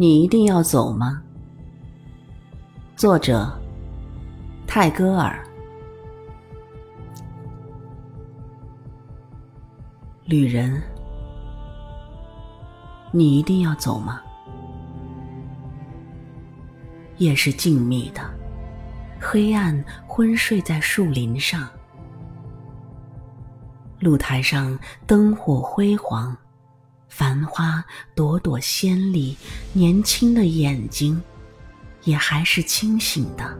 你一定要走吗？作者：泰戈尔。旅人，你一定要走吗？夜是静谧的，黑暗昏睡在树林上，露台上灯火辉煌。繁花朵朵鲜丽，年轻的眼睛也还是清醒的。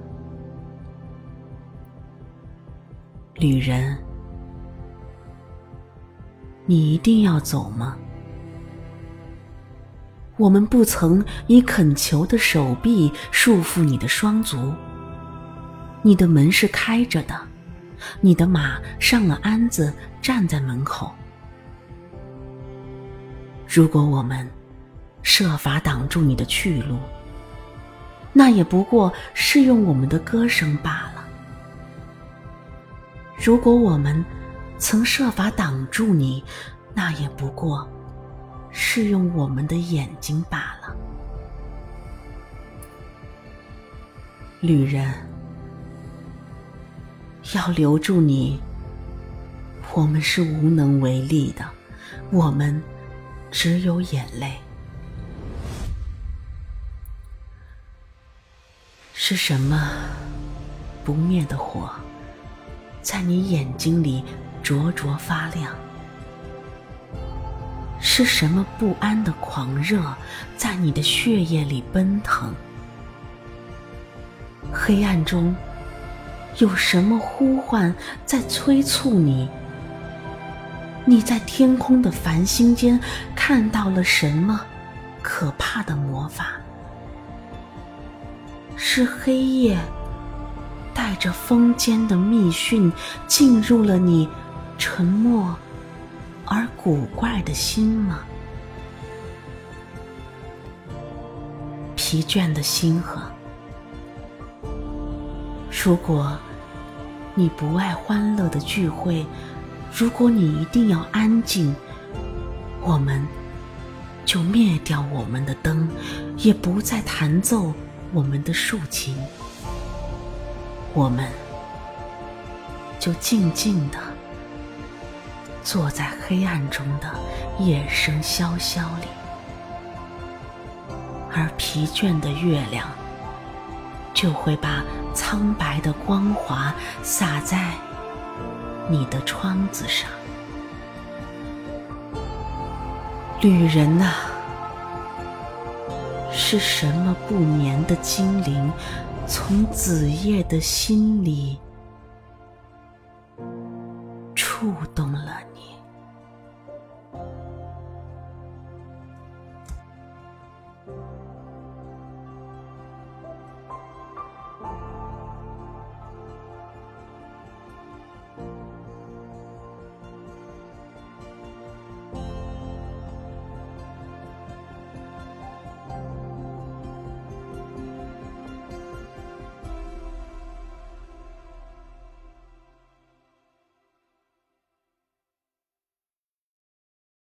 旅人，你一定要走吗？我们不曾以恳求的手臂束缚你的双足。你的门是开着的，你的马上了鞍子，站在门口。如果我们设法挡住你的去路，那也不过是用我们的歌声罢了；如果我们曾设法挡住你，那也不过是用我们的眼睛罢了。旅人，要留住你，我们是无能为力的。我们。只有眼泪。是什么不灭的火，在你眼睛里灼灼发亮？是什么不安的狂热，在你的血液里奔腾？黑暗中，有什么呼唤在催促你？你在天空的繁星间看到了什么可怕的魔法？是黑夜带着风间的密讯进入了你沉默而古怪的心吗？疲倦的星河，如果你不爱欢乐的聚会。如果你一定要安静，我们就灭掉我们的灯，也不再弹奏我们的竖琴。我们就静静的坐在黑暗中的夜声萧萧里，而疲倦的月亮就会把苍白的光华洒在。你的窗子上旅人呐，是什么不眠的精灵，从子夜的心里触动了你。